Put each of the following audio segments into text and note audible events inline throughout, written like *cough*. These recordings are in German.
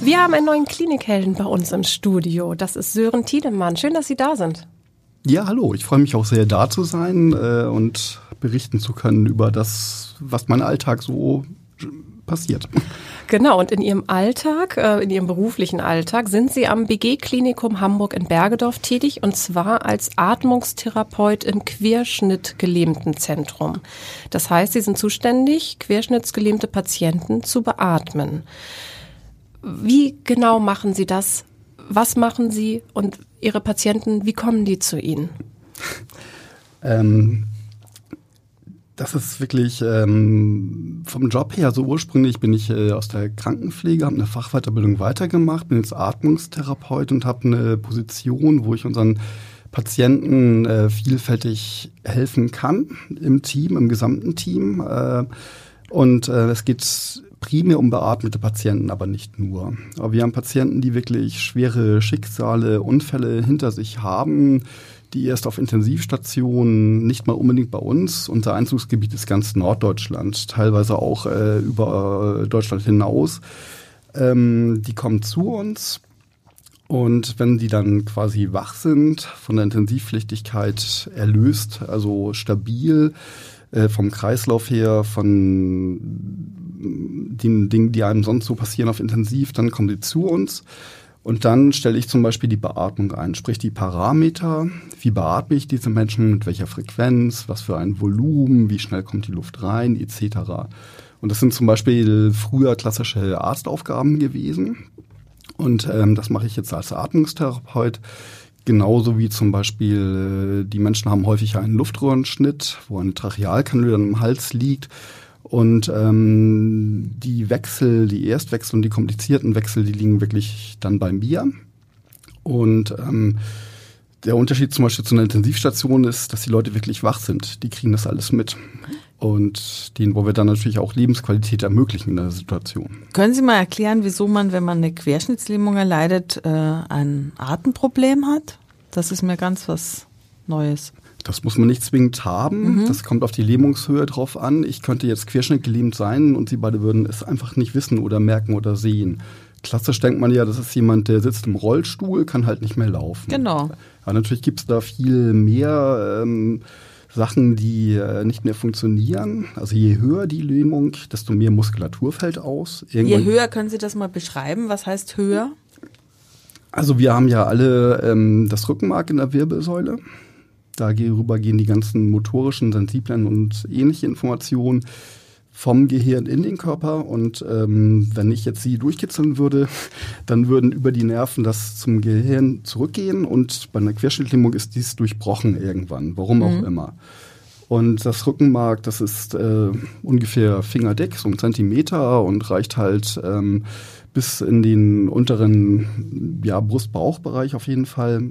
Wir haben einen neuen Klinikhelden bei uns im Studio. Das ist Sören Tiedemann. Schön, dass Sie da sind. Ja, hallo. Ich freue mich auch sehr, da zu sein äh, und berichten zu können über das, was mein Alltag so passiert. Genau, und in Ihrem Alltag, äh, in Ihrem beruflichen Alltag, sind Sie am BG-Klinikum Hamburg in Bergedorf tätig und zwar als Atmungstherapeut im Querschnittgelähmtenzentrum. Das heißt, Sie sind zuständig, querschnittsgelähmte Patienten zu beatmen. Wie genau machen Sie das? Was machen Sie und Ihre Patienten, wie kommen die zu Ihnen? Ähm, das ist wirklich ähm, vom Job her, so ursprünglich bin ich äh, aus der Krankenpflege, habe eine Fachweiterbildung weitergemacht, bin jetzt Atmungstherapeut und habe eine Position, wo ich unseren Patienten äh, vielfältig helfen kann im Team, im gesamten Team. Äh, und äh, es geht primär um beatmete Patienten, aber nicht nur. Aber wir haben Patienten, die wirklich schwere Schicksale, Unfälle hinter sich haben, die erst auf Intensivstationen, nicht mal unbedingt bei uns. Unser Einzugsgebiet ist ganz Norddeutschland, teilweise auch äh, über Deutschland hinaus. Ähm, die kommen zu uns und wenn die dann quasi wach sind, von der Intensivpflichtigkeit erlöst, also stabil, äh, vom Kreislauf her, von den Dingen, die einem sonst so passieren auf Intensiv, dann kommen sie zu uns. Und dann stelle ich zum Beispiel die Beatmung ein, sprich die Parameter, wie beatme ich diese Menschen, mit welcher Frequenz, was für ein Volumen, wie schnell kommt die Luft rein, etc. Und das sind zum Beispiel früher klassische Arztaufgaben gewesen. Und ähm, das mache ich jetzt als Atmungstherapeut. Genauso wie zum Beispiel, äh, die Menschen haben häufig einen Luftröhrenschnitt, wo eine Trachealkanüle im Hals liegt. Und ähm, die Wechsel, die Erstwechsel und die komplizierten Wechsel, die liegen wirklich dann beim Bier. Und ähm, der Unterschied zum Beispiel zu einer Intensivstation ist, dass die Leute wirklich wach sind. Die kriegen das alles mit. Und denen wollen wir dann natürlich auch Lebensqualität ermöglichen in der Situation. Können Sie mal erklären, wieso man, wenn man eine Querschnittslähmung erleidet, äh, ein Atemproblem hat? Das ist mir ganz was Neues. Das muss man nicht zwingend haben. Mhm. Das kommt auf die Lähmungshöhe drauf an. Ich könnte jetzt querschnittgelähmt sein und Sie beide würden es einfach nicht wissen oder merken oder sehen. Klassisch denkt man ja, das ist jemand, der sitzt im Rollstuhl, kann halt nicht mehr laufen. Genau. Aber natürlich gibt es da viel mehr ähm, Sachen, die äh, nicht mehr funktionieren. Also je höher die Lähmung, desto mehr Muskulatur fällt aus. Irgendwann je höher, können Sie das mal beschreiben? Was heißt höher? Also wir haben ja alle ähm, das Rückenmark in der Wirbelsäule. Darüber gehen die ganzen motorischen, sensiblen und ähnliche Informationen vom Gehirn in den Körper. Und ähm, wenn ich jetzt sie durchkitzeln würde, *laughs* dann würden über die Nerven das zum Gehirn zurückgehen. Und bei einer Querschnittlähmung ist dies durchbrochen irgendwann, warum auch mhm. immer. Und das Rückenmark, das ist äh, ungefähr fingerdick, so ein Zentimeter und reicht halt ähm, bis in den unteren ja, Brust-Bauch-Bereich auf jeden Fall.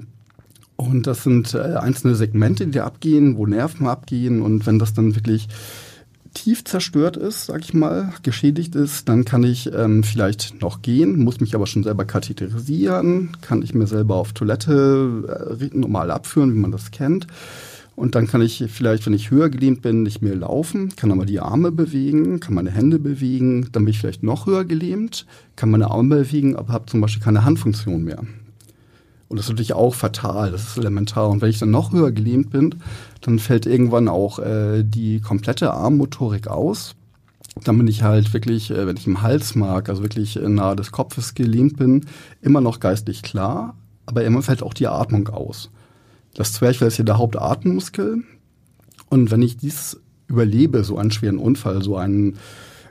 Und das sind äh, einzelne Segmente, die da abgehen, wo Nerven abgehen. Und wenn das dann wirklich tief zerstört ist, sag ich mal, geschädigt ist, dann kann ich ähm, vielleicht noch gehen, muss mich aber schon selber katheterisieren, kann ich mir selber auf Toilette äh, normal abführen, wie man das kennt. Und dann kann ich vielleicht, wenn ich höher gelähmt bin, nicht mehr laufen, kann aber die Arme bewegen, kann meine Hände bewegen, dann bin ich vielleicht noch höher gelähmt, kann meine Arme bewegen, aber habe zum Beispiel keine Handfunktion mehr. Und das ist natürlich auch fatal, das ist elementar. Und wenn ich dann noch höher gelähmt bin, dann fällt irgendwann auch äh, die komplette Armmotorik aus. Dann bin ich halt wirklich, äh, wenn ich im Halsmark, also wirklich äh, nahe des Kopfes gelähmt bin, immer noch geistig klar, aber immer fällt auch die Atmung aus. Das Zwerchfell ist hier der Hauptatemmuskel. Und wenn ich dies überlebe, so einen schweren Unfall, so einen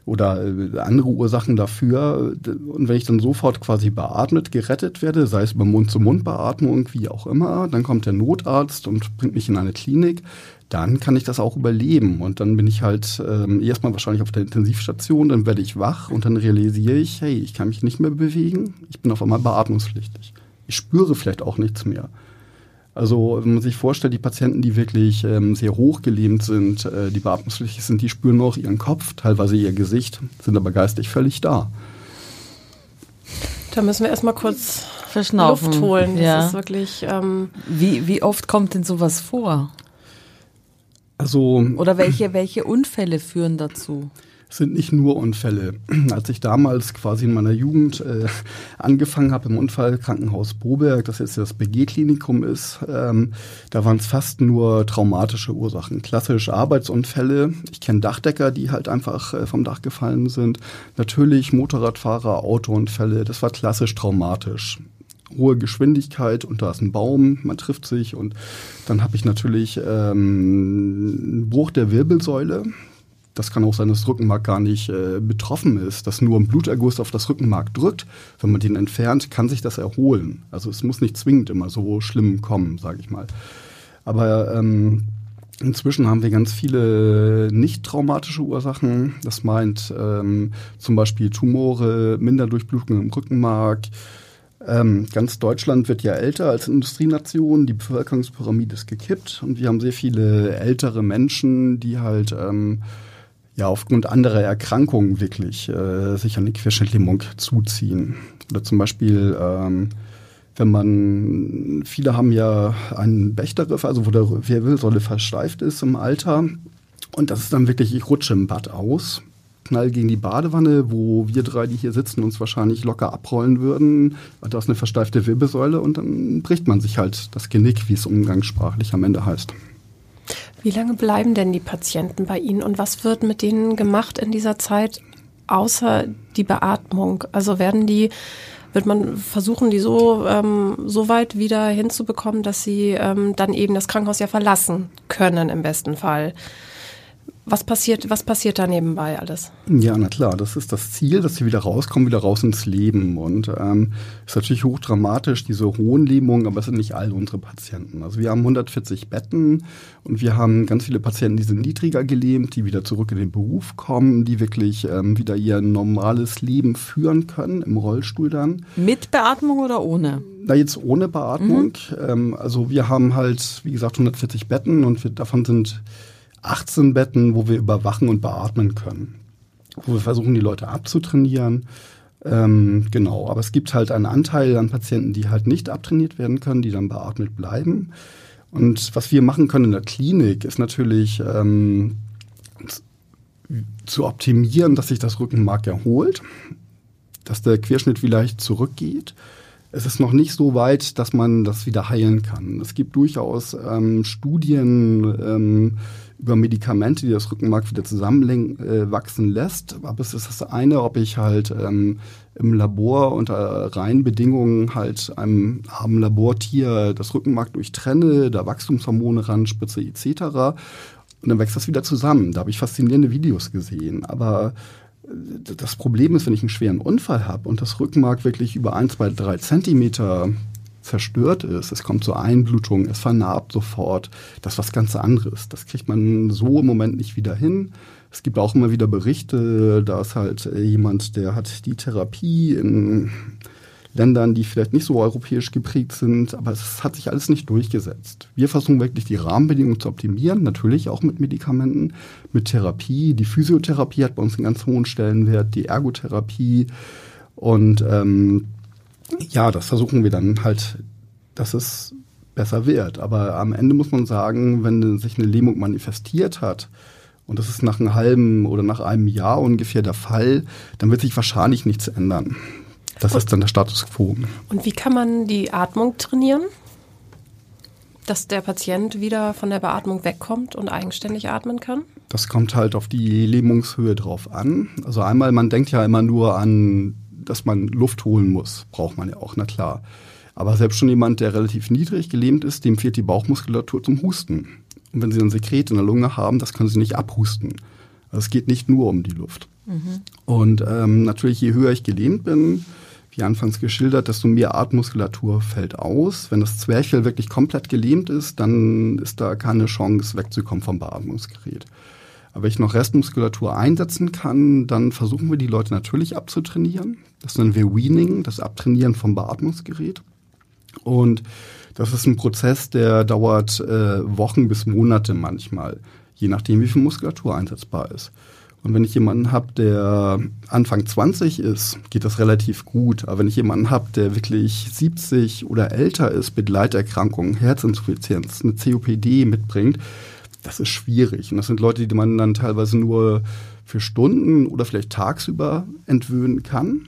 oder äh, andere Ursachen dafür. Und wenn ich dann sofort quasi beatmet, gerettet werde, sei es über Mund-zu-Mund-Beatmung, wie auch immer, dann kommt der Notarzt und bringt mich in eine Klinik, dann kann ich das auch überleben. Und dann bin ich halt ähm, erstmal wahrscheinlich auf der Intensivstation, dann werde ich wach und dann realisiere ich, hey, ich kann mich nicht mehr bewegen, ich bin auf einmal beatmungspflichtig. Ich spüre vielleicht auch nichts mehr. Also wenn man sich vorstellt, die Patienten, die wirklich ähm, sehr hoch gelähmt sind, äh, die beatmungspflichtig sind, die spüren nur noch ihren Kopf, teilweise ihr Gesicht, sind aber geistig völlig da. Da müssen wir erstmal kurz Verschnaufen. Luft holen. Das Ja. ist wirklich. Ähm, Wie, wie oft kommt denn sowas vor? Also Oder welche, welche Unfälle führen dazu? Sind nicht nur Unfälle. *clears throat* Als ich damals quasi in meiner Jugend äh, angefangen habe im Unfallkrankenhaus Boberg, das jetzt das BG-Klinikum ist, ähm, da waren es fast nur traumatische Ursachen. Klassisch Arbeitsunfälle. Ich kenne Dachdecker, die halt einfach äh, vom Dach gefallen sind. Natürlich Motorradfahrer, Autounfälle. Das war klassisch traumatisch hohe Geschwindigkeit und da ist ein Baum, man trifft sich und dann habe ich natürlich ähm, einen Bruch der Wirbelsäule. Das kann auch sein, dass das Rückenmark gar nicht äh, betroffen ist, dass nur ein Bluterguss auf das Rückenmark drückt. Wenn man den entfernt, kann sich das erholen. Also es muss nicht zwingend immer so schlimm kommen, sage ich mal. Aber ähm, inzwischen haben wir ganz viele nicht traumatische Ursachen. Das meint ähm, zum Beispiel Tumore, Minderdurchblutung im Rückenmark. Ähm, ganz Deutschland wird ja älter als Industrienation. Die Bevölkerungspyramide ist gekippt und wir haben sehr viele ältere Menschen, die halt ähm, ja aufgrund anderer Erkrankungen wirklich äh, sich an die Querschnittlähmung zuziehen. Oder zum Beispiel, ähm, wenn man, viele haben ja einen Bächterriff, also wo der Wirbelsäule versteift ist im Alter. Und das ist dann wirklich, ich rutsche im Bad aus, knall gegen die Badewanne, wo wir drei, die hier sitzen, uns wahrscheinlich locker abrollen würden. Da ist eine versteifte Wirbelsäule und dann bricht man sich halt das Genick, wie es umgangssprachlich am Ende heißt. Wie lange bleiben denn die Patienten bei Ihnen und was wird mit denen gemacht in dieser Zeit, außer die Beatmung? Also werden die, wird man versuchen, die so, ähm, so weit wieder hinzubekommen, dass sie ähm, dann eben das Krankenhaus ja verlassen können im besten Fall? Was passiert, was passiert da nebenbei alles? Ja, na klar, das ist das Ziel, dass sie wieder rauskommen, wieder raus ins Leben. Und ähm, ist natürlich hochdramatisch, diese hohen Lähmungen, aber es sind nicht all unsere Patienten. Also wir haben 140 Betten und wir haben ganz viele Patienten, die sind niedriger gelähmt, die wieder zurück in den Beruf kommen, die wirklich ähm, wieder ihr normales Leben führen können, im Rollstuhl dann. Mit Beatmung oder ohne? Na, jetzt ohne Beatmung. Ähm, also wir haben halt, wie gesagt, 140 Betten und wir, davon sind 18 Betten, wo wir überwachen und beatmen können. Wo wir versuchen, die Leute abzutrainieren. Ähm, genau, aber es gibt halt einen Anteil an Patienten, die halt nicht abtrainiert werden können, die dann beatmet bleiben. Und was wir machen können in der Klinik, ist natürlich ähm, zu optimieren, dass sich das Rückenmark erholt, dass der Querschnitt vielleicht zurückgeht. Es ist noch nicht so weit, dass man das wieder heilen kann. Es gibt durchaus ähm, Studien ähm, über Medikamente, die das Rückenmark wieder zusammenwachsen äh, lässt. Aber es ist das eine, ob ich halt ähm, im Labor unter reinen Bedingungen halt einem armen Labortier das Rückenmark durchtrenne, da Wachstumshormone ranspritze etc. Und dann wächst das wieder zusammen. Da habe ich faszinierende Videos gesehen. Aber das Problem ist, wenn ich einen schweren Unfall habe und das Rückenmark wirklich über ein, zwei, drei Zentimeter zerstört ist, es kommt zur Einblutung, es vernarbt sofort, das ist was ganz anderes. Das kriegt man so im Moment nicht wieder hin. Es gibt auch immer wieder Berichte, da ist halt jemand, der hat die Therapie in Ländern, die vielleicht nicht so europäisch geprägt sind, aber es hat sich alles nicht durchgesetzt. Wir versuchen wirklich die Rahmenbedingungen zu optimieren, natürlich auch mit Medikamenten, mit Therapie. Die Physiotherapie hat bei uns einen ganz hohen Stellenwert, die Ergotherapie und ähm, ja, das versuchen wir dann halt, dass es besser wird. Aber am Ende muss man sagen, wenn sich eine Lähmung manifestiert hat, und das ist nach einem halben oder nach einem Jahr ungefähr der Fall, dann wird sich wahrscheinlich nichts ändern. Das ist dann der Status quo. Und wie kann man die Atmung trainieren? Dass der Patient wieder von der Beatmung wegkommt und eigenständig atmen kann? Das kommt halt auf die Lähmungshöhe drauf an. Also einmal, man denkt ja immer nur an, dass man Luft holen muss. Braucht man ja auch, na klar. Aber selbst schon jemand, der relativ niedrig gelähmt ist, dem fehlt die Bauchmuskulatur zum Husten. Und wenn Sie ein Sekret in der Lunge haben, das können Sie nicht abhusten. Also es geht nicht nur um die Luft. Und ähm, natürlich, je höher ich gelähmt bin, wie anfangs geschildert, desto mehr Artmuskulatur fällt aus. Wenn das Zwerchfell wirklich komplett gelähmt ist, dann ist da keine Chance wegzukommen vom Beatmungsgerät. Aber wenn ich noch Restmuskulatur einsetzen kann, dann versuchen wir die Leute natürlich abzutrainieren. Das nennen wir Weaning, das Abtrainieren vom Beatmungsgerät. Und das ist ein Prozess, der dauert äh, Wochen bis Monate manchmal, je nachdem, wie viel Muskulatur einsetzbar ist. Und wenn ich jemanden habe, der Anfang 20 ist, geht das relativ gut. Aber wenn ich jemanden habe, der wirklich 70 oder älter ist, mit Leiterkrankungen, Herzinsuffizienz, eine COPD mitbringt, das ist schwierig. Und das sind Leute, die man dann teilweise nur für Stunden oder vielleicht tagsüber entwöhnen kann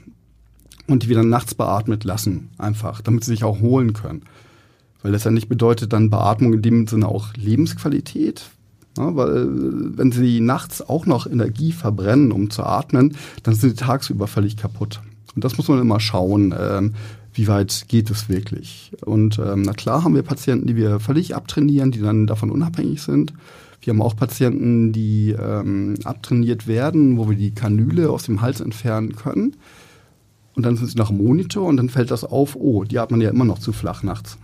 und die wir dann nachts beatmet lassen, einfach, damit sie sich auch holen können. Weil letztendlich bedeutet dann Beatmung in dem Sinne auch Lebensqualität. Ja, weil wenn sie nachts auch noch Energie verbrennen, um zu atmen, dann sind sie tagsüber völlig kaputt. Und das muss man immer schauen, ähm, wie weit geht es wirklich. Und ähm, na klar haben wir Patienten, die wir völlig abtrainieren, die dann davon unabhängig sind. Wir haben auch Patienten, die ähm, abtrainiert werden, wo wir die Kanüle aus dem Hals entfernen können. Und dann sind sie nach dem Monitor und dann fällt das auf, oh, die atmen ja immer noch zu flach nachts.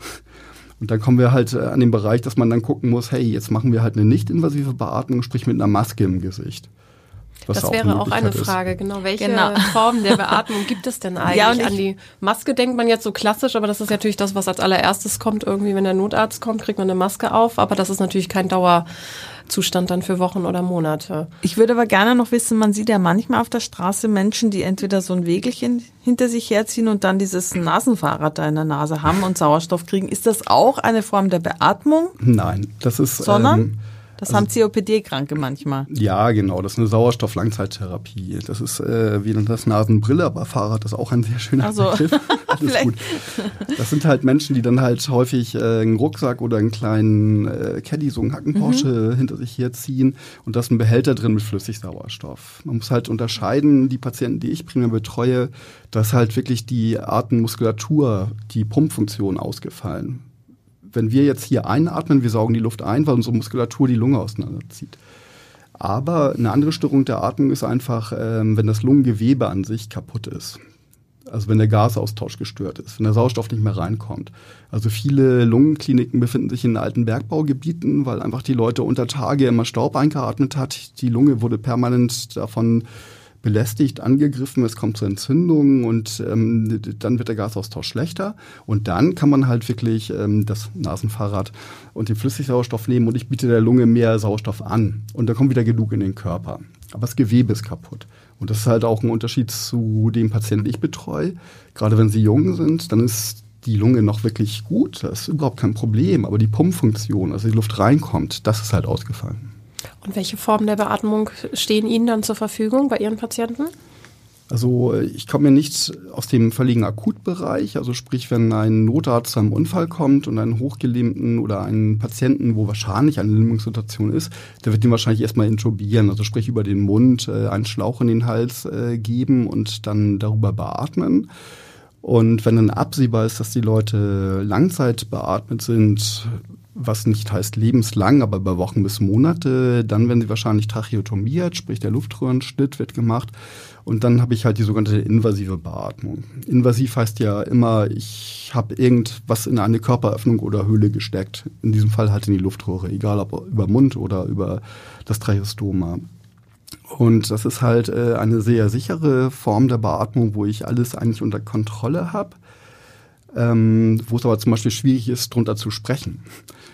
Und dann kommen wir halt äh, an den Bereich, dass man dann gucken muss, hey, jetzt machen wir halt eine nicht-invasive Beatmung, sprich mit einer Maske im Gesicht. Was das wäre auch eine Frage, ist. genau. Welche genau. *laughs* Formen der Beatmung gibt es denn eigentlich? Ja, An die Maske denkt man jetzt so klassisch, aber das ist natürlich das, was als allererstes kommt. Irgendwie, wenn der Notarzt kommt, kriegt man eine Maske auf, aber das ist natürlich kein Dauerzustand dann für Wochen oder Monate. Ich würde aber gerne noch wissen, man sieht ja manchmal auf der Straße Menschen, die entweder so ein Wegelchen hinter sich herziehen und dann dieses Nasenfahrrad da in der Nase haben und Sauerstoff kriegen. Ist das auch eine Form der Beatmung? Nein, das ist. Sondern? Ähm das also, haben COPD-Kranke manchmal. Ja, genau. Das ist eine Sauerstoff-Langzeittherapie. Das ist äh, wie das Nasenbrille, aber Fahrrad ist auch ein sehr schöner also, Begriff. *laughs* Alles gut. Das sind halt Menschen, die dann halt häufig äh, einen Rucksack oder einen kleinen äh, Caddy, so einen Hacken-Porsche mhm. hinter sich herziehen und da ist ein Behälter drin mit Flüssigsauerstoff. Man muss halt unterscheiden, die Patienten, die ich primär betreue, dass halt wirklich die Atemmuskulatur, die Pumpfunktion ausgefallen wenn wir jetzt hier einatmen, wir saugen die Luft ein, weil unsere Muskulatur die Lunge auseinanderzieht. Aber eine andere Störung der Atmung ist einfach, ähm, wenn das Lungengewebe an sich kaputt ist. Also wenn der Gasaustausch gestört ist, wenn der Sauerstoff nicht mehr reinkommt. Also viele Lungenkliniken befinden sich in alten Bergbaugebieten, weil einfach die Leute unter Tage immer Staub eingeatmet hat. Die Lunge wurde permanent davon belästigt, angegriffen, es kommt zu Entzündungen und ähm, dann wird der Gasaustausch schlechter. Und dann kann man halt wirklich ähm, das Nasenfahrrad und den Flüssigsauerstoff nehmen und ich biete der Lunge mehr Sauerstoff an. Und dann kommt wieder genug in den Körper. Aber das Gewebe ist kaputt. Und das ist halt auch ein Unterschied zu dem Patienten, den ich betreue. Gerade wenn sie jung sind, dann ist die Lunge noch wirklich gut, das ist überhaupt kein Problem. Aber die Pumpfunktion, also die Luft reinkommt, das ist halt ausgefallen. Und welche Formen der Beatmung stehen Ihnen dann zur Verfügung bei Ihren Patienten? Also ich komme nicht aus dem völligen Akutbereich, also sprich, wenn ein Notarzt zu einem Unfall kommt und einen hochgelähmten oder einen Patienten, wo wahrscheinlich eine Lähmungssituation ist, der wird ihn wahrscheinlich erstmal intubieren, also sprich über den Mund äh, einen Schlauch in den Hals äh, geben und dann darüber beatmen. Und wenn dann absehbar ist, dass die Leute Langzeit beatmet sind, was nicht heißt lebenslang, aber über Wochen bis Monate. Dann werden sie wahrscheinlich tracheotomiert, sprich der Luftröhrenschnitt wird gemacht. Und dann habe ich halt die sogenannte invasive Beatmung. Invasiv heißt ja immer, ich habe irgendwas in eine Körperöffnung oder Höhle gesteckt. In diesem Fall halt in die Luftröhre, egal ob über Mund oder über das Tracheostoma. Und das ist halt äh, eine sehr sichere Form der Beatmung, wo ich alles eigentlich unter Kontrolle habe ähm, wo es aber zum Beispiel schwierig ist, drunter zu sprechen.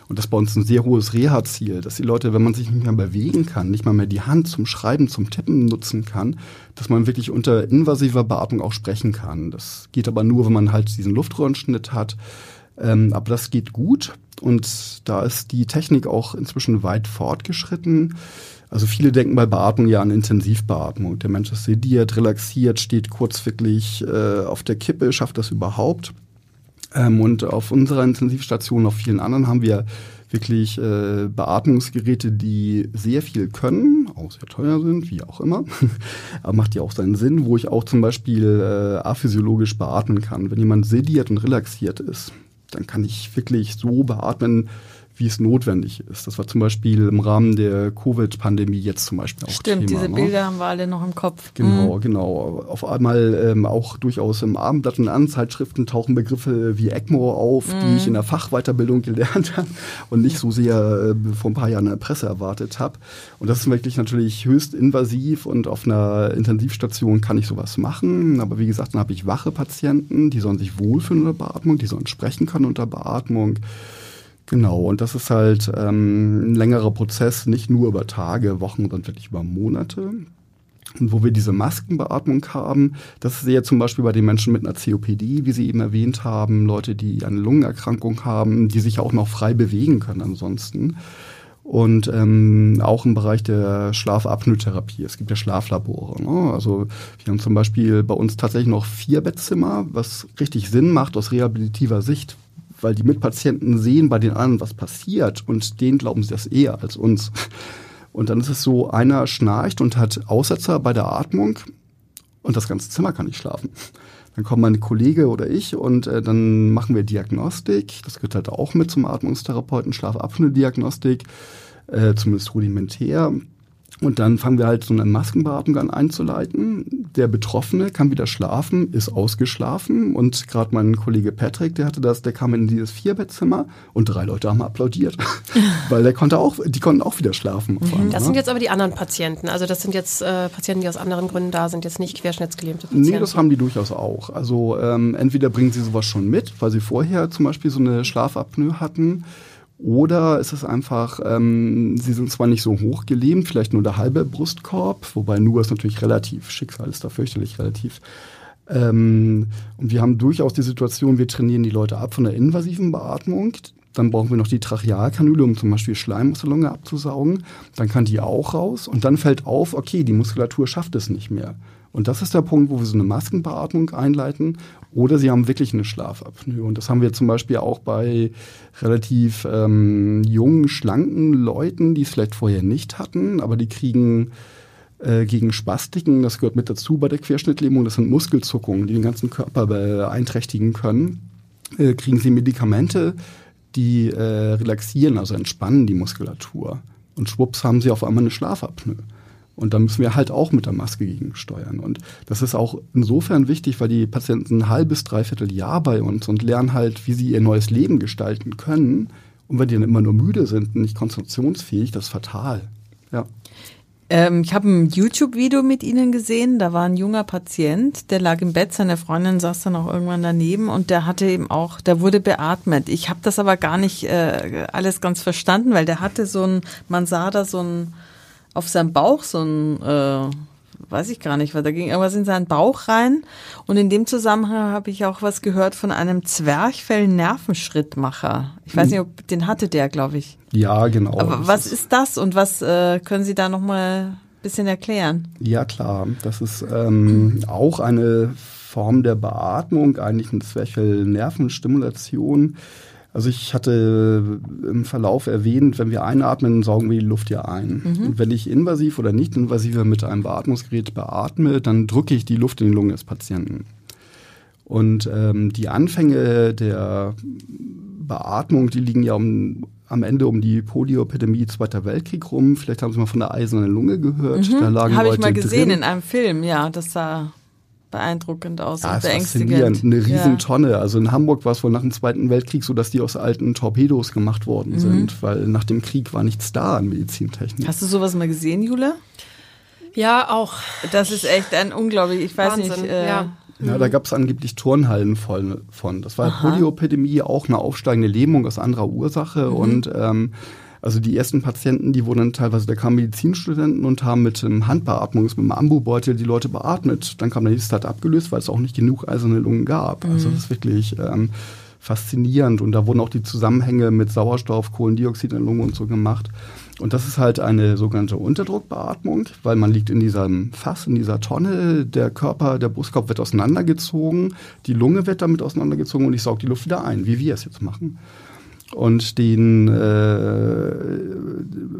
Und das ist bei uns ein sehr hohes Reha-Ziel, dass die Leute, wenn man sich nicht mehr bewegen kann, nicht mal mehr die Hand zum Schreiben, zum Tippen nutzen kann, dass man wirklich unter invasiver Beatmung auch sprechen kann. Das geht aber nur, wenn man halt diesen Luftröhrenschnitt hat. Ähm, aber das geht gut und da ist die Technik auch inzwischen weit fortgeschritten. Also viele denken bei Beatmung ja an Intensivbeatmung. Der Mensch ist sediert, relaxiert, steht kurz wirklich äh, auf der Kippe, schafft das überhaupt. Ähm, und auf unserer Intensivstation, auf vielen anderen haben wir wirklich äh, Beatmungsgeräte, die sehr viel können, auch sehr teuer sind, wie auch immer. *laughs* Aber macht ja auch seinen Sinn, wo ich auch zum Beispiel äh, aphysiologisch beatmen kann. Wenn jemand sediert und relaxiert ist, dann kann ich wirklich so beatmen, wie es notwendig ist. Das war zum Beispiel im Rahmen der Covid-Pandemie jetzt zum Beispiel auch Stimmt, Thema. diese ne? Bilder haben wir alle noch im Kopf. Genau, Mhm. genau. Auf einmal ähm, auch durchaus im Abendblatt und anderen Zeitschriften tauchen Begriffe wie ECMO auf, die ich in der Fachweiterbildung gelernt *laughs* habe und nicht so sehr äh, vor ein paar Jahren in der Presse erwartet habe. Und das ist wirklich natürlich höchst invasiv und auf einer Intensivstation kann ich sowas machen. Aber wie gesagt, dann habe ich wache Patienten, die sollen sich wohlfühlen unter Beatmung, die sollen sprechen können unter Beatmung. Genau, und das ist halt ähm, ein längerer Prozess, nicht nur über Tage, Wochen, sondern wirklich über Monate. Und wo wir diese Maskenbeatmung haben, das sehe ich zum Beispiel bei den Menschen mit einer COPD, wie Sie eben erwähnt haben, Leute, die eine Lungenerkrankung haben, die sich auch noch frei bewegen können ansonsten. Und ähm, auch im Bereich der Schlafapnoe-Therapie. Es gibt ja Schlaflabore. Ne? Also wir haben zum Beispiel bei uns tatsächlich noch vier Bettzimmer, was richtig Sinn macht aus rehabilitativer Sicht, weil die Mitpatienten sehen bei den anderen, was passiert und denen glauben sie das eher als uns. Und dann ist es so, einer schnarcht und hat Aussetzer bei der Atmung und das ganze Zimmer kann nicht schlafen. Dann kommt mein Kollege oder ich und äh, dann machen wir Diagnostik. Das gehört halt auch mit zum Atmungstherapeuten, Schlafapnoe-Diagnostik, äh, zumindest rudimentär. Und dann fangen wir halt so eine Maskenbeatmung an einzuleiten. Der Betroffene kann wieder schlafen, ist ausgeschlafen. Und gerade mein Kollege Patrick, der hatte das, der kam in dieses Vierbettzimmer und drei Leute haben applaudiert. *laughs* Weil der konnte auch, die konnten auch wieder schlafen. einmal, Das ne? sind jetzt aber die anderen Patienten. Also das sind jetzt äh, Patienten, die aus anderen Gründen da sind, jetzt nicht querschnittsgelähmte Patienten. Nee, das haben die durchaus auch. Also ähm, entweder bringen sie sowas schon mit, weil sie vorher zum Beispiel so eine Schlafapnoe hatten, oder ist es einfach, ähm, sie sind zwar nicht so hoch gelähmt, vielleicht nur der halbe Brustkorb, wobei nur ist natürlich relativ, Schicksal ist da fürchterlich relativ. Ähm, und wir haben durchaus die Situation, wir trainieren die Leute ab von der invasiven Beatmung. Dann brauchen wir noch die Trachealkanüle, um zum Beispiel Schleim aus der Lunge abzusaugen. Dann kann die auch raus. Und dann fällt auf, okay, die Muskulatur schafft es nicht mehr. Und das ist der Punkt, wo wir so eine Maskenbeatmung einleiten. Oder sie haben wirklich eine Schlafapnoe. Und das haben wir zum Beispiel auch bei relativ ähm, jungen, schlanken Leuten, die es vielleicht vorher nicht hatten, aber die kriegen äh, gegen Spastiken, das gehört mit dazu bei der Querschnittlähmung, das sind Muskelzuckungen, die den ganzen Körper beeinträchtigen können, äh, kriegen sie Medikamente, die äh, relaxieren, also entspannen die Muskulatur. Und schwupps haben sie auf einmal eine Schlafapnoe. Und da müssen wir halt auch mit der Maske gegensteuern. Und das ist auch insofern wichtig, weil die Patienten ein halbes, dreiviertel Jahr bei uns und lernen halt, wie sie ihr neues Leben gestalten können. Und wenn die dann immer nur müde sind und nicht konzentrationsfähig, das ist fatal. Ja. Ähm, ich habe ein YouTube-Video mit Ihnen gesehen. Da war ein junger Patient, der lag im Bett, seine Freundin saß dann auch irgendwann daneben und der hatte eben auch, der wurde beatmet. Ich habe das aber gar nicht äh, alles ganz verstanden, weil der hatte so ein, man sah da so ein, auf seinem Bauch so ein, äh, weiß ich gar nicht, weil da ging irgendwas in seinen Bauch rein. Und in dem Zusammenhang habe ich auch was gehört von einem Zwerchfell-Nervenschrittmacher. Ich weiß nicht, ob den hatte der, glaube ich. Ja, genau. Aber was ist das und was äh, können Sie da noch mal ein bisschen erklären? Ja, klar. Das ist ähm, auch eine Form der Beatmung, eigentlich eine Zwerchfell-Nervenstimulation. Also ich hatte im Verlauf erwähnt, wenn wir einatmen, saugen wir die Luft ja ein. Und wenn ich invasiv oder nicht invasiv mit einem Beatmungsgerät beatme, dann drücke ich die Luft in die Lunge des Patienten. Und ähm, die Anfänge der Beatmung, die liegen ja um, am Ende um die Polioepidemie Zweiter Weltkrieg rum. Vielleicht haben Sie mal von der eisernen Lunge gehört. Da lagen Habe Mhm. ich mal gesehen drin. in einem Film, ja, das sah beeindruckend aus Ja, und beängstigend. faszinierend. Eine Ja. Riesentonne. Also in Hamburg war es wohl nach dem Zweiten Weltkrieg so, dass die aus alten Torpedos gemacht Mhm. worden sind, weil nach dem Krieg war nichts da an Medizintechnik. Hast du sowas mal gesehen, Jule? Ja, auch. Das ist echt ein unglaublich, ich weiß Wahnsinn, nicht. Äh, ja. Ja, da gab es angeblich Turnhallen voll von. Das war Polioepidemie, auch eine aufsteigende Lähmung aus anderer Ursache. Mhm. Und ähm, also die ersten Patienten, die wurden dann teilweise, da kamen Medizinstudenten und haben mit einem Handbeatmungs, mit einem Ambubeutel die Leute beatmet. Dann kam der nächste hat abgelöst, weil es auch nicht genug eiserne Lungen gab. Also Mhm. das ist wirklich ähm, faszinierend. Und da wurden auch die Zusammenhänge mit Sauerstoff, Kohlendioxid in der Lunge und so gemacht. Und das ist halt eine sogenannte Unterdruckbeatmung, weil man liegt in diesem Fass, in dieser Tonne, der Körper, der Brustkorb wird auseinandergezogen, die Lunge wird damit auseinandergezogen und ich saug die Luft wieder ein, wie wir es jetzt machen. Und den äh,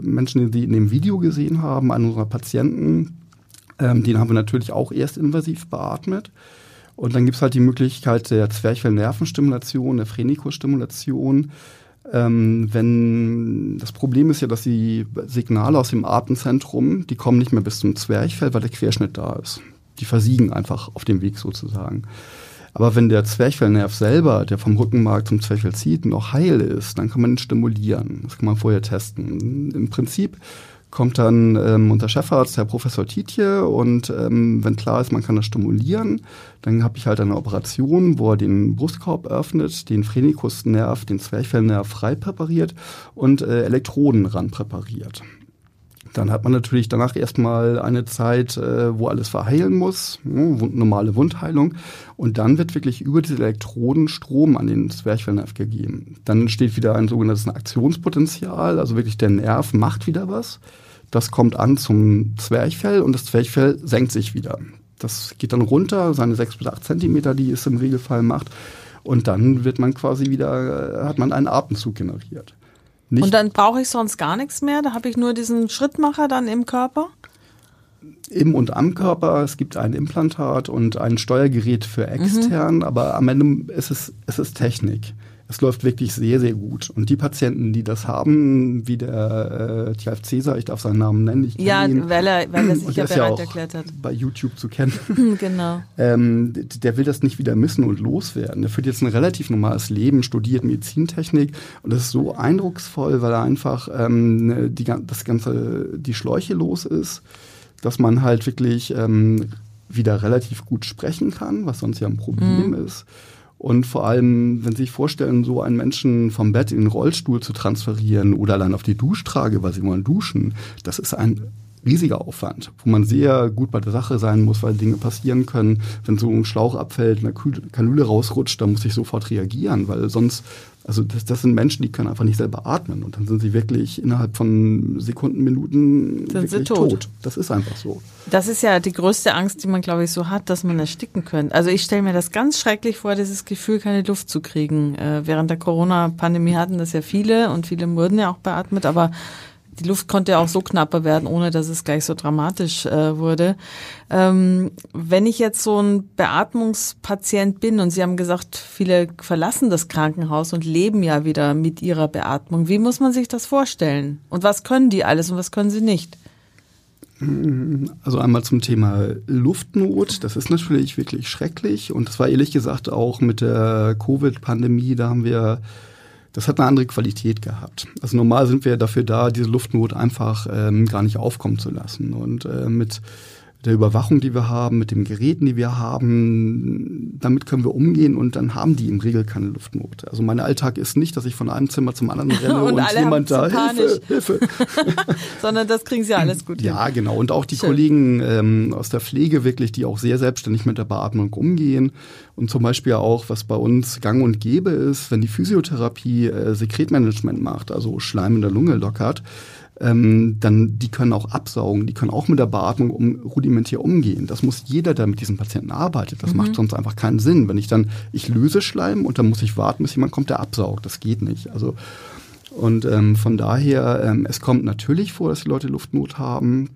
Menschen, die in dem Video gesehen haben, einen unserer Patienten, ähm, den haben wir natürlich auch erst invasiv beatmet. Und dann gibt es halt die Möglichkeit der Zwerchfellnervenstimulation, der Phrenikostimulation. Ähm, wenn das Problem ist ja, dass die Signale aus dem Atemzentrum, die kommen nicht mehr bis zum Zwerchfell, weil der Querschnitt da ist. Die versiegen einfach auf dem Weg sozusagen. Aber wenn der Zwerchfellnerv selber, der vom Rückenmark zum Zwerchfell zieht, noch heil ist, dann kann man ihn stimulieren. Das kann man vorher testen. Im Prinzip kommt dann ähm, unser Chefarzt, Herr Professor Tietje, und ähm, wenn klar ist, man kann das stimulieren, dann habe ich halt eine Operation, wo er den Brustkorb öffnet, den Phrenikusnerv, den Zwerchfellnerv frei präpariert und äh, Elektroden ran präpariert. Dann hat man natürlich danach erstmal eine Zeit, äh, wo alles verheilen muss, ne, normale Wundheilung. Und dann wird wirklich über diese Elektroden Strom an den Zwerchfellnerv gegeben. Dann entsteht wieder ein sogenanntes Aktionspotenzial, also wirklich der Nerv macht wieder was. Das kommt an zum Zwerchfell und das Zwerchfell senkt sich wieder. Das geht dann runter, seine sechs bis acht Zentimeter, die es im Regelfall macht. Und dann wird man quasi wieder, hat man einen Atemzug generiert. Nicht und dann brauche ich sonst gar nichts mehr? Da habe ich nur diesen Schrittmacher dann im Körper? Im und am Körper. Es gibt ein Implantat und ein Steuergerät für extern, mhm. aber am Ende ist es, es ist Technik es läuft wirklich sehr, sehr gut. Und die Patienten, die das haben, wie der äh, Tjalf Cäsar, ich darf seinen Namen nennen, ich Ja, ihn, weil er, weil er sich ja bereit erklärt hat. Bei YouTube zu kennen. *laughs* genau. Ähm, der will das nicht wieder missen und loswerden. Der führt jetzt ein relativ normales Leben, studiert Medizintechnik und das ist so eindrucksvoll, weil er einfach ähm, die, das ganze, die Schläuche los ist, dass man halt wirklich ähm, wieder relativ gut sprechen kann, was sonst ja ein Problem mhm. ist und vor allem, wenn Sie sich vorstellen, so einen Menschen vom Bett in den Rollstuhl zu transferieren oder allein auf die Duschtrage, weil Sie wollen duschen, das ist ein riesiger Aufwand, wo man sehr gut bei der Sache sein muss, weil Dinge passieren können. Wenn so ein Schlauch abfällt, eine Kanüle rausrutscht, dann muss ich sofort reagieren, weil sonst also das, das sind Menschen, die können einfach nicht selber atmen und dann sind sie wirklich innerhalb von Sekunden, Minuten sind wirklich tot. tot. Das ist einfach so. Das ist ja die größte Angst, die man, glaube ich, so hat, dass man ersticken könnte. Also ich stelle mir das ganz schrecklich vor, dieses Gefühl, keine Luft zu kriegen. Äh, während der Corona-Pandemie hatten das ja viele und viele wurden ja auch beatmet, aber die Luft konnte ja auch so knapper werden, ohne dass es gleich so dramatisch äh, wurde. Ähm, wenn ich jetzt so ein Beatmungspatient bin und Sie haben gesagt, viele verlassen das Krankenhaus und leben ja wieder mit ihrer Beatmung, wie muss man sich das vorstellen? Und was können die alles und was können sie nicht? Also einmal zum Thema Luftnot. Das ist natürlich wirklich schrecklich. Und das war ehrlich gesagt auch mit der Covid-Pandemie. Da haben wir das hat eine andere Qualität gehabt. Also normal sind wir dafür da, diese Luftnot einfach ähm, gar nicht aufkommen zu lassen. Und äh, mit der Überwachung, die wir haben, mit den Geräten, die wir haben, damit können wir umgehen und dann haben die im Regel keine Luftnot. Also mein Alltag ist nicht, dass ich von einem Zimmer zum anderen renne *laughs* und, und jemand da Hilfe, *laughs* Hilfe. *laughs* Sondern das kriegen sie alles gut Ja, hin. genau. Und auch die Schön. Kollegen ähm, aus der Pflege wirklich, die auch sehr selbstständig mit der Beatmung umgehen und zum Beispiel auch, was bei uns gang und gäbe ist, wenn die Physiotherapie äh, Sekretmanagement macht, also Schleim in der Lunge lockert, ähm, dann die können auch absaugen, die können auch mit der Beatmung um, rudimentär umgehen. Das muss jeder, der mit diesen Patienten arbeitet. Das mhm. macht sonst einfach keinen Sinn. Wenn ich dann, ich löse Schleim und dann muss ich warten, bis jemand kommt, der absaugt. Das geht nicht. Also und ähm, von daher, ähm, es kommt natürlich vor, dass die Leute Luftnot haben.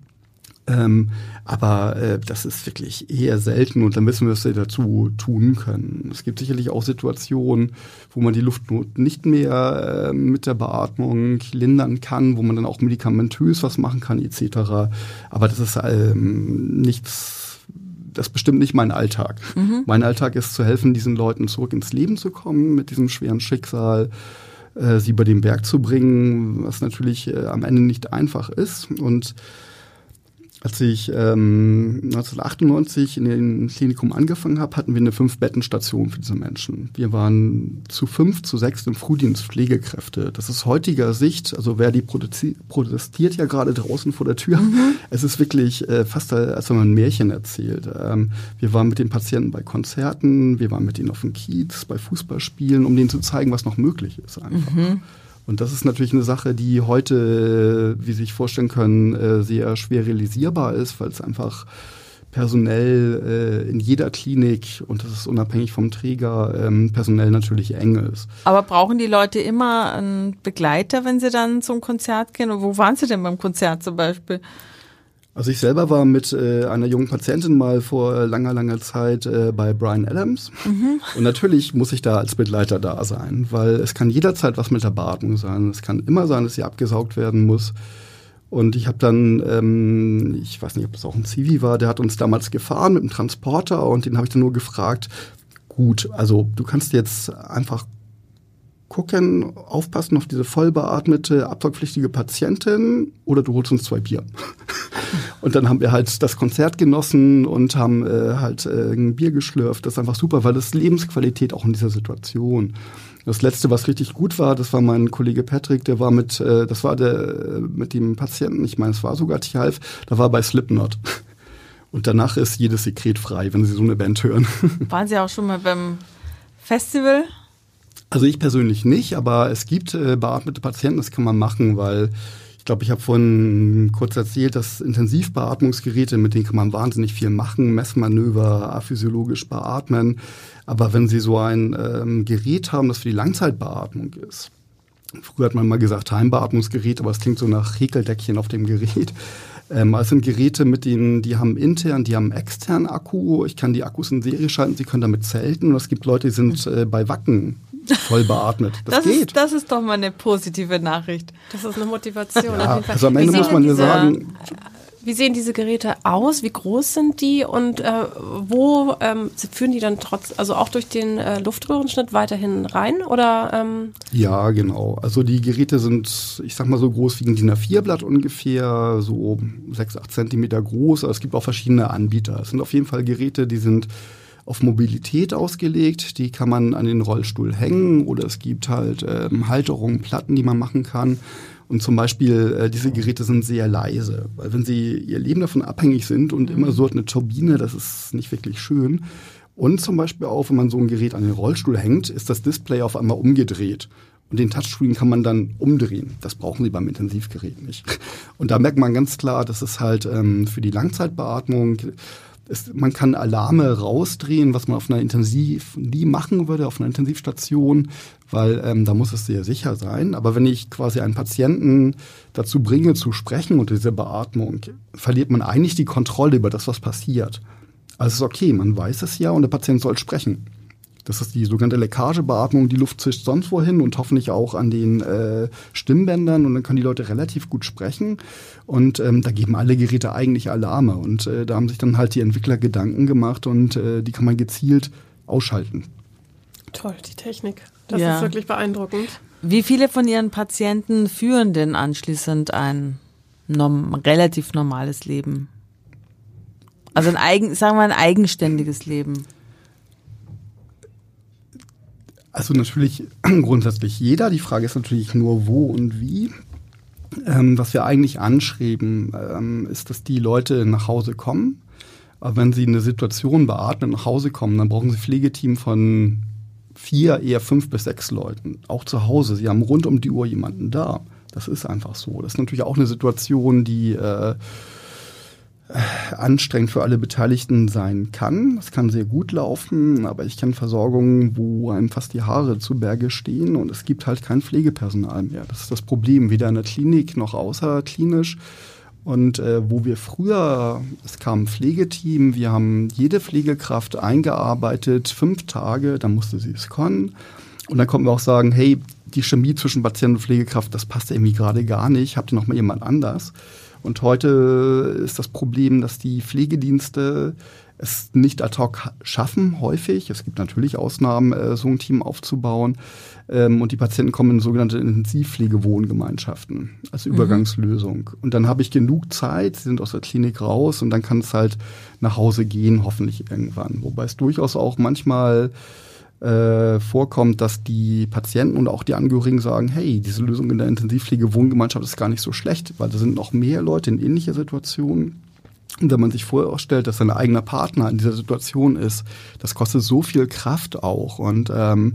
Ähm, aber äh, das ist wirklich eher selten und dann müssen wir es dazu tun können. Es gibt sicherlich auch Situationen, wo man die Luftnot nicht mehr äh, mit der Beatmung lindern kann, wo man dann auch medikamentös was machen kann etc. Aber das ist ähm, nichts, das bestimmt nicht mein Alltag. Mhm. Mein Alltag ist zu helfen, diesen Leuten zurück ins Leben zu kommen mit diesem schweren Schicksal äh, sie über den Berg zu bringen, was natürlich äh, am Ende nicht einfach ist und als ich ähm, 1998 in dem Klinikum angefangen habe, hatten wir eine Fünf-Betten-Station für diese Menschen. Wir waren zu fünf, zu sechs im Frühdienst Pflegekräfte. Das ist heutiger Sicht, also wer die protestiert ja gerade draußen vor der Tür. Mhm. Es ist wirklich äh, fast, als wenn man ein Märchen erzählt. Ähm, wir waren mit den Patienten bei Konzerten, wir waren mit ihnen auf dem Kiez, bei Fußballspielen, um denen zu zeigen, was noch möglich ist einfach. Mhm. Und das ist natürlich eine Sache, die heute, wie Sie sich vorstellen können, äh, sehr schwer realisierbar ist, weil es einfach personell äh, in jeder Klinik, und das ist unabhängig vom Träger, ähm, personell natürlich eng ist. Aber brauchen die Leute immer einen Begleiter, wenn sie dann zum Konzert gehen? Und wo waren sie denn beim Konzert zum Beispiel? Also ich selber war mit äh, einer jungen Patientin mal vor langer, langer Zeit äh, bei Brian Adams. Mhm. Und natürlich muss ich da als Begleiter da sein, weil es kann jederzeit was mit der Beatmung sein. Es kann immer sein, dass sie abgesaugt werden muss. Und ich habe dann, ähm, ich weiß nicht, ob das auch ein Zivi war, der hat uns damals gefahren mit einem Transporter und den habe ich dann nur gefragt, gut, also du kannst jetzt einfach gucken, aufpassen auf diese vollbeatmete, absaugpflichtige Patientin oder du holst uns zwei Bier. *laughs* und dann haben wir halt das Konzert genossen und haben äh, halt äh, ein Bier geschlürft. Das ist einfach super, weil das Lebensqualität auch in dieser Situation. Das letzte, was richtig gut war, das war mein Kollege Patrick, der war mit, äh, das war der mit dem Patienten, ich meine, es war sogar Tjalf, da war bei Slipknot. Und danach ist jedes Sekret frei, wenn Sie so eine Band hören. *laughs* Waren Sie auch schon mal beim Festival? Also ich persönlich nicht, aber es gibt äh, beatmete Patienten, das kann man machen, weil ich glaube, ich habe vorhin kurz erzählt, dass Intensivbeatmungsgeräte, mit denen kann man wahnsinnig viel machen, Messmanöver, aphysiologisch beatmen. Aber wenn Sie so ein ähm, Gerät haben, das für die Langzeitbeatmung ist, Früher hat man mal gesagt Heimbeatmungsgerät, aber es klingt so nach Häkeldeckchen auf dem Gerät. Ähm, es sind Geräte, mit denen, die haben intern, die haben externen Akku. Ich kann die Akkus in Serie schalten, sie können damit zelten. Und es gibt Leute, die sind äh, bei Wacken voll beatmet. Das, das geht. Ist, das ist doch mal eine positive Nachricht. Das ist eine Motivation. Ja, also am Ende muss man ja sagen. Wie sehen diese Geräte aus? Wie groß sind die? Und äh, wo ähm, führen die dann trotz, also auch durch den äh, Luftröhrenschnitt weiterhin rein? Oder? Ähm? Ja, genau. Also die Geräte sind, ich sag mal so groß wie ein DIN A4-Blatt ungefähr, so 6, 8 Zentimeter groß. Aber es gibt auch verschiedene Anbieter. Es sind auf jeden Fall Geräte, die sind auf Mobilität ausgelegt. Die kann man an den Rollstuhl hängen oder es gibt halt ähm, Halterungen, Platten, die man machen kann. Und zum Beispiel, äh, diese Geräte sind sehr leise, weil wenn sie ihr Leben davon abhängig sind und immer so eine Turbine, das ist nicht wirklich schön. Und zum Beispiel auch, wenn man so ein Gerät an den Rollstuhl hängt, ist das Display auf einmal umgedreht. Und den Touchscreen kann man dann umdrehen. Das brauchen Sie beim Intensivgerät nicht. *laughs* Und da merkt man ganz klar, dass es halt ähm, für die Langzeitbeatmung es, man kann Alarme rausdrehen, was man auf einer Intensiv nie machen würde, auf einer Intensivstation, weil ähm, da muss es sehr sicher sein. Aber wenn ich quasi einen Patienten dazu bringe, zu sprechen unter dieser Beatmung, verliert man eigentlich die Kontrolle über das, was passiert. Also es ist okay, man weiß es ja und der Patient soll sprechen. Das ist die sogenannte Leckagebeatmung. Die Luft zischt sonst wohin und hoffentlich auch an den äh, Stimmbändern und dann können die Leute relativ gut sprechen. Und ähm, da geben alle Geräte eigentlich Alarme. Und äh, da haben sich dann halt die Entwickler Gedanken gemacht und äh, die kann man gezielt ausschalten. Toll, die Technik. Das ja. ist wirklich beeindruckend. Wie viele von Ihren Patienten führen denn anschließend ein norm relativ normales Leben? Also ein eigen, sagen wir ein eigenständiges Leben. Also natürlich *clears throat* grundsätzlich jeder. Die Frage ist natürlich nur wo und wie. Ähm, was wir eigentlich anschreiben, ähm, ist, dass die Leute nach Hause kommen. Aber wenn sie eine Situation beatmen, nach Hause kommen, dann brauchen sie Pflegeteam von vier, eher fünf bis sechs Leuten. Auch zu Hause. Sie haben rund um die Uhr jemanden da. Das ist einfach so. Das ist natürlich auch eine Situation, die äh, anstrengend für alle Beteiligten sein kann. Es kann sehr gut laufen, aber ich kenne Versorgungen, wo einem fast die Haare zu Berge stehen und es gibt halt kein Pflegepersonal mehr. Das ist das Problem, weder in der Klinik noch außerklinisch. Und äh, wo wir früher, es kam ein Pflegeteam, wir haben jede Pflegekraft eingearbeitet, fünf Tage, dann musste sie es können. Und dann konnten wir auch sagen, hey, die Chemie zwischen Patient und Pflegekraft, das passt irgendwie gerade gar nicht, habt ihr noch mal jemand anders? Und heute ist das Problem, dass die Pflegedienste es nicht ad hoc schaffen, häufig. Es gibt natürlich Ausnahmen, äh, so ein Team aufzubauen. Ähm, und die Patienten kommen in sogenannte Intensivpflegewohngemeinschaften als mhm. Übergangslösung. Mhm. Und dann habe ich genug Zeit, sie sind aus der Klinik raus und dann kann es halt nach Hause gehen, hoffentlich irgendwann. Wobei es durchaus auch manchmal äh, vorkommt, dass die Patienten und auch die Angehörigen sagen, hey, diese Lösung in der Intensivpflege-Wohngemeinschaft ist gar nicht so schlecht, weil da sind noch mehr Leute in ähnlicher Situation. Und wenn man sich vorstellt, dass sein eigener Partner in dieser Situation ist, das kostet so viel Kraft auch. Und ähm,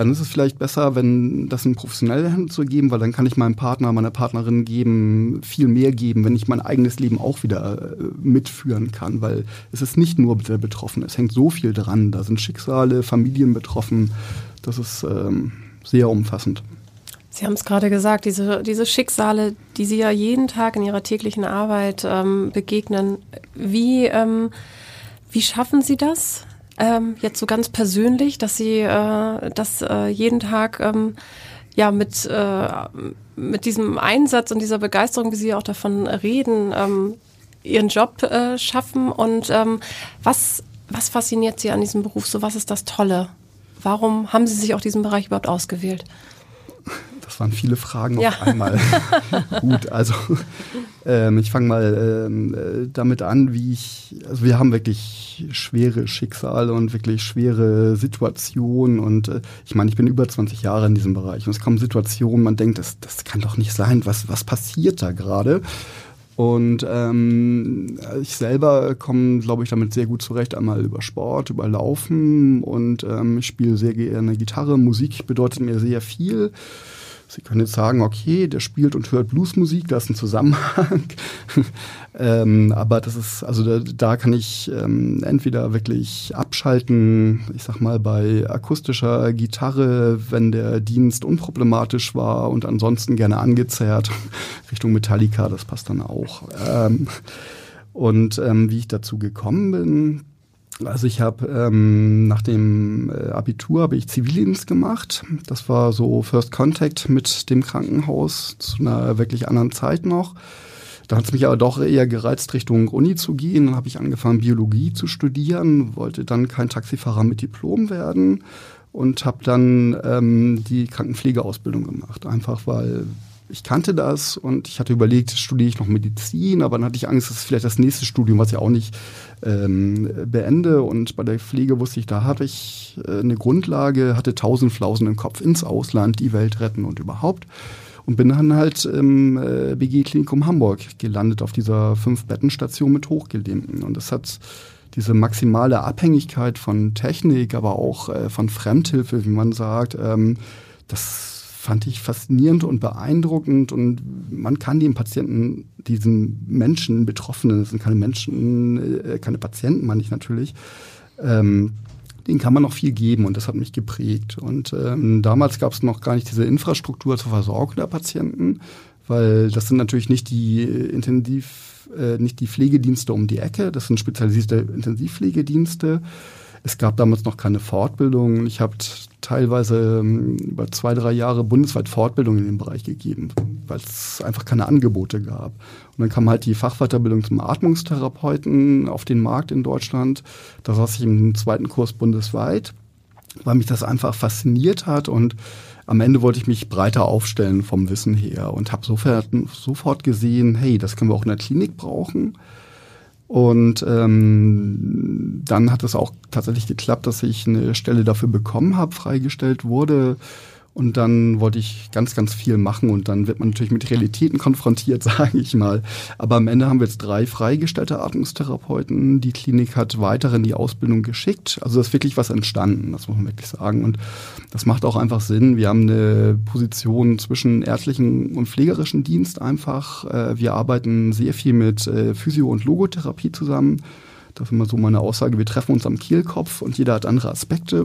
dann ist es vielleicht besser, wenn das in professionelle Hände zu geben, weil dann kann ich meinem Partner, meiner Partnerin geben, viel mehr geben, wenn ich mein eigenes Leben auch wieder äh, mitführen kann, weil es ist nicht nur der Betroffene, es hängt so viel dran. Da sind Schicksale, Familien betroffen. Das ist ähm, sehr umfassend. Sie haben es gerade gesagt, diese, diese Schicksale, die Sie ja jeden Tag in Ihrer täglichen Arbeit ähm, begegnen. Wie, ähm, wie schaffen Sie das? Ähm, jetzt so ganz persönlich, dass Sie äh, das äh, jeden Tag ähm, ja mit, äh, mit diesem Einsatz und dieser Begeisterung, wie Sie auch davon reden, ähm, Ihren Job äh, schaffen. Und ähm, was, was fasziniert Sie an diesem Beruf? So, was ist das Tolle? Warum haben Sie sich auch diesen Bereich überhaupt ausgewählt? Das waren viele Fragen ja. auf einmal. *laughs* Gut, also ähm, ich fange mal ähm, äh, damit an, wie ich, also wir haben wirklich schwere Schicksale und wirklich schwere Situationen und äh, ich meine, ich bin über 20 Jahre in diesem Bereich und es kommen Situationen, man denkt, das, das kann doch nicht sein, was, was passiert da gerade? Und ähm, ich selber komme, glaube ich, damit sehr gut zurecht. Einmal über Sport, über Laufen und ähm, ich spiele sehr gerne Gitarre. Musik bedeutet mir sehr viel. Sie können jetzt sagen, okay, der spielt und hört Bluesmusik, da ist ein Zusammenhang. *laughs* ähm, aber das ist, also da, da kann ich ähm, entweder wirklich abschalten, ich sag mal, bei akustischer Gitarre, wenn der Dienst unproblematisch war und ansonsten gerne angezerrt, *laughs* Richtung Metallica, das passt dann auch. Ähm, und ähm, wie ich dazu gekommen bin, also ich habe ähm, nach dem äh, Abitur habe ich Zivildienst gemacht. Das war so First Contact mit dem Krankenhaus zu einer wirklich anderen Zeit noch. Da hat es mich aber doch eher gereizt, Richtung Uni zu gehen. Dann habe ich angefangen, Biologie zu studieren, wollte dann kein Taxifahrer mit Diplom werden und habe dann ähm, die Krankenpflegeausbildung gemacht. Einfach weil ich kannte das und ich hatte überlegt, studiere ich noch Medizin, aber dann hatte ich Angst, dass vielleicht das nächste Studium, was ich auch nicht ähm, beende. Und bei der Pflege wusste ich, da hatte ich äh, eine Grundlage, hatte tausend Flausen im Kopf ins Ausland, die Welt retten und überhaupt. Und bin dann halt im äh, BG-Klinikum Hamburg gelandet auf dieser Fünf-Betten-Station mit Hochgelähmten. Und das hat diese maximale Abhängigkeit von Technik, aber auch äh, von Fremdhilfe, wie man sagt, ähm, das fand ich faszinierend und beeindruckend und man kann den Patienten, diesen Menschen, Betroffenen, das sind keine Menschen, äh, keine Patienten, meine ich natürlich, ähm, denen kann man noch viel geben und das hat mich geprägt. Und ähm, damals gab es noch gar nicht diese Infrastruktur zur Versorgung der Patienten, weil das sind natürlich nicht die Intensiv, äh, nicht die Pflegedienste um die Ecke, das sind spezialisierte Intensivpflegedienste. Es gab damals noch keine Fortbildung. Ich habe teilweise ähm, über zwei, drei Jahre bundesweit Fortbildung in dem Bereich gegeben, weil es einfach keine Angebote gab. Und dann kam halt die Fachweiterbildung zum Atmungstherapeuten auf den Markt in Deutschland. Da saß ich im zweiten Kurs bundesweit, weil mich das einfach fasziniert hat und am Ende wollte ich mich breiter aufstellen vom Wissen her und habe sofort, sofort gesehen, hey, das können wir auch in der Klinik brauchen. Und ähm, dann hat es auch tatsächlich geklappt, dass ich eine Stelle dafür bekommen habe, freigestellt wurde. Und dann wollte ich ganz, ganz viel machen und dann wird man natürlich mit Realitäten konfrontiert, *laughs* sage ich mal. Aber am Ende haben wir jetzt drei freigestellte Atmungstherapeuten. Die Klinik hat weitere in die Ausbildung geschickt. Also da ist wirklich was entstanden, das muss man wirklich sagen. Und das macht auch einfach Sinn. Wir haben eine Position zwischen ärztlichen und pflegerischen Dienst einfach. Äh, wir arbeiten sehr viel mit äh, Physio- und Logotherapie zusammen. Das ist immer so meine Aussage, wir treffen uns am Kehlkopf und jeder hat andere Aspekte.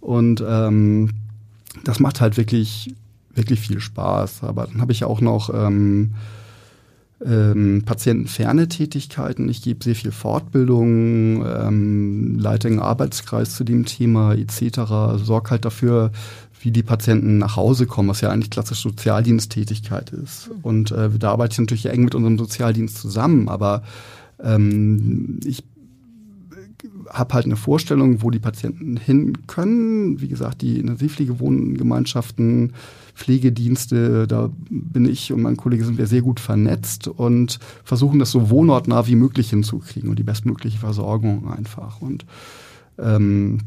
Und ähm, das macht halt wirklich, wirklich viel Spaß. Aber dann habe ich auch noch ähm, ähm, patientenferne Tätigkeiten. Ich gebe sehr viel Fortbildung, ähm, leite einen Arbeitskreis zu dem Thema etc. Sorge halt dafür, wie die Patienten nach Hause kommen, was ja eigentlich klassische Sozialdiensttätigkeit ist. Und äh, da arbeite ich natürlich eng mit unserem Sozialdienst zusammen, aber ähm, ich habe halt eine Vorstellung, wo die Patienten hin können. Wie gesagt, die Intensivpflegewohngemeinschaften, Pflegedienste, da bin ich und mein Kollege sind wir sehr gut vernetzt und versuchen das so wohnortnah wie möglich hinzukriegen und die bestmögliche Versorgung einfach. Und ähm,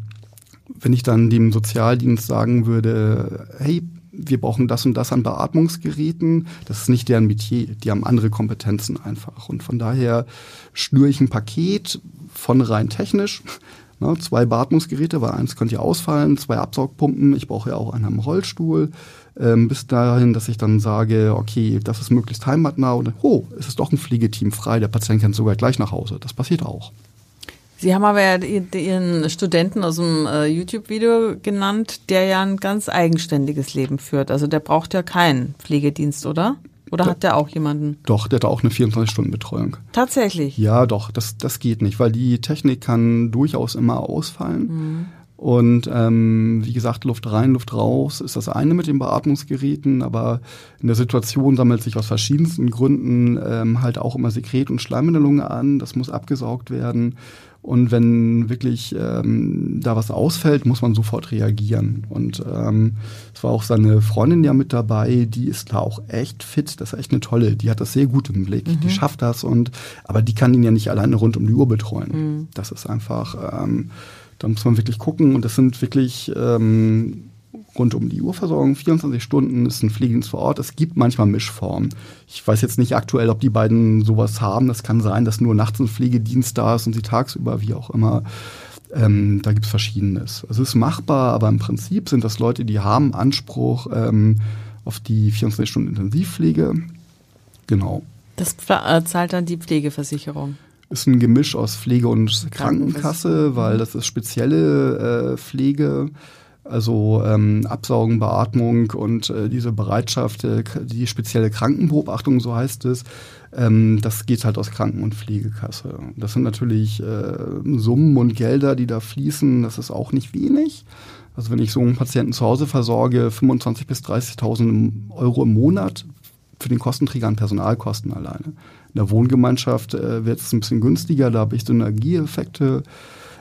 wenn ich dann dem Sozialdienst sagen würde, hey, wir brauchen das und das an Beatmungsgeräten. Das ist nicht deren Metier. Die haben andere Kompetenzen einfach. Und von daher schnüre ich ein Paket von rein technisch. *laughs* Ne, zwei Beatmungsgeräte, weil eins könnte ja ausfallen, zwei Absaugpumpen, ich brauche ja auch einen am Rollstuhl, ähm, bis dahin, dass ich dann sage, okay, das ist möglichst heimatnah und oh, es ist doch ein Pflegeteam frei, der Patient kann sogar gleich nach Hause. Das passiert auch. Sie haben aber ja Ihren Studenten aus dem äh, YouTube-Video genannt, der ja ein ganz eigenständiges Leben führt. Also der braucht ja keinen Pflegedienst, oder? Oder hat der auch jemanden? Doch, der hat auch eine 24-Stunden-Betreuung. Tatsächlich? Ja, doch, das, das geht nicht, weil die Technik kann durchaus immer ausfallen. Mhm. Und ähm, wie gesagt, Luft rein, Luft raus ist das eine mit den Beatmungsgeräten, aber in der Situation sammelt sich aus verschiedensten Gründen ähm, halt auch immer Sekret und Schleim in der Lunge an. Das muss abgesaugt werden. Und wenn wirklich ähm, da was ausfällt, muss man sofort reagieren. Und ähm, es war auch seine Freundin ja mit dabei, die ist da auch echt fit. Das ist echt eine tolle. Die hat das sehr gut im Blick. Mhm. Die schafft das und aber die kann ihn ja nicht alleine rund um die Uhr betreuen. Mhm. Das ist einfach, ähm, da muss man wirklich gucken. Und das sind wirklich ähm, rund um die Uhrversorgung, 24 Stunden ist ein Pflegedienst vor Ort. Es gibt manchmal Mischformen. Ich weiß jetzt nicht aktuell, ob die beiden sowas haben. Das kann sein, dass nur nachts ein Pflegedienst da ist und sie tagsüber, wie auch immer. Ähm, da gibt es Verschiedenes. Also es ist machbar, aber im Prinzip sind das Leute, die haben Anspruch ähm, auf die 24 Stunden Intensivpflege. Genau. Das äh, zahlt dann die Pflegeversicherung ist ein Gemisch aus Pflege und Krankenkasse, weil das ist spezielle äh, Pflege. Also ähm, Absaugen, Beatmung und äh, diese Bereitschaft, äh, die spezielle Krankenbeobachtung, so heißt es, ähm, das geht halt aus Kranken- und Pflegekasse. Das sind natürlich äh, Summen und Gelder, die da fließen. Das ist auch nicht wenig. Also wenn ich so einen Patienten zu Hause versorge, 25.000 bis 30.000 Euro im Monat für den Kostenträger an Personalkosten alleine. In der Wohngemeinschaft äh, wird es ein bisschen günstiger, da habe ich Synergieeffekte.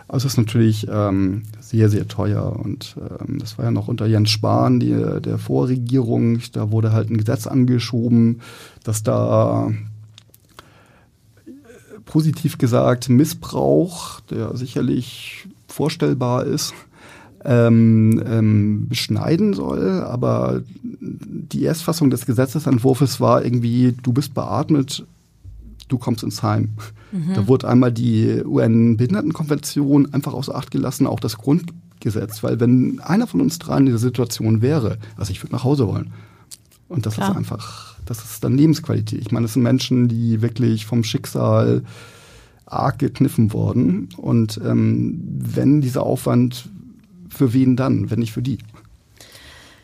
Also es ist natürlich ähm, sehr, sehr teuer. Und ähm, das war ja noch unter Jens Spahn, die, der Vorregierung. Da wurde halt ein Gesetz angeschoben, dass da äh, positiv gesagt Missbrauch, der sicherlich vorstellbar ist, ähm, ähm, beschneiden soll. Aber die Erstfassung des Gesetzesentwurfs war irgendwie, du bist beatmet, du kommst ins Heim. Mhm. Da wurde einmal die UN-Behindertenkonvention einfach außer Acht gelassen, auch das Grundgesetz, weil wenn einer von uns drei in dieser Situation wäre, also ich würde nach Hause wollen. Und das Klar. ist einfach, das ist dann Lebensqualität. Ich meine, das sind Menschen, die wirklich vom Schicksal arg gekniffen wurden. Und ähm, wenn dieser Aufwand, für wen dann, wenn nicht für die?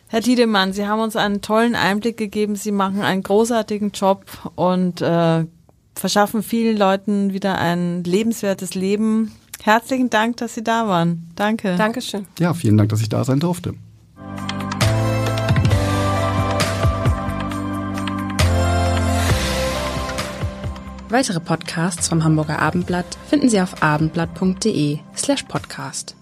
Herr Tiedemann, Sie haben uns einen tollen Einblick gegeben. Sie machen einen großartigen Job und äh, verschaffen vielen Leuten wieder ein lebenswertes Leben. Herzlichen Dank, dass Sie da waren. Danke. Dankeschön. Ja, vielen Dank, dass ich da sein durfte. Weitere Podcasts vom Hamburger Abendblatt finden Sie auf abendblatt.de slash podcast.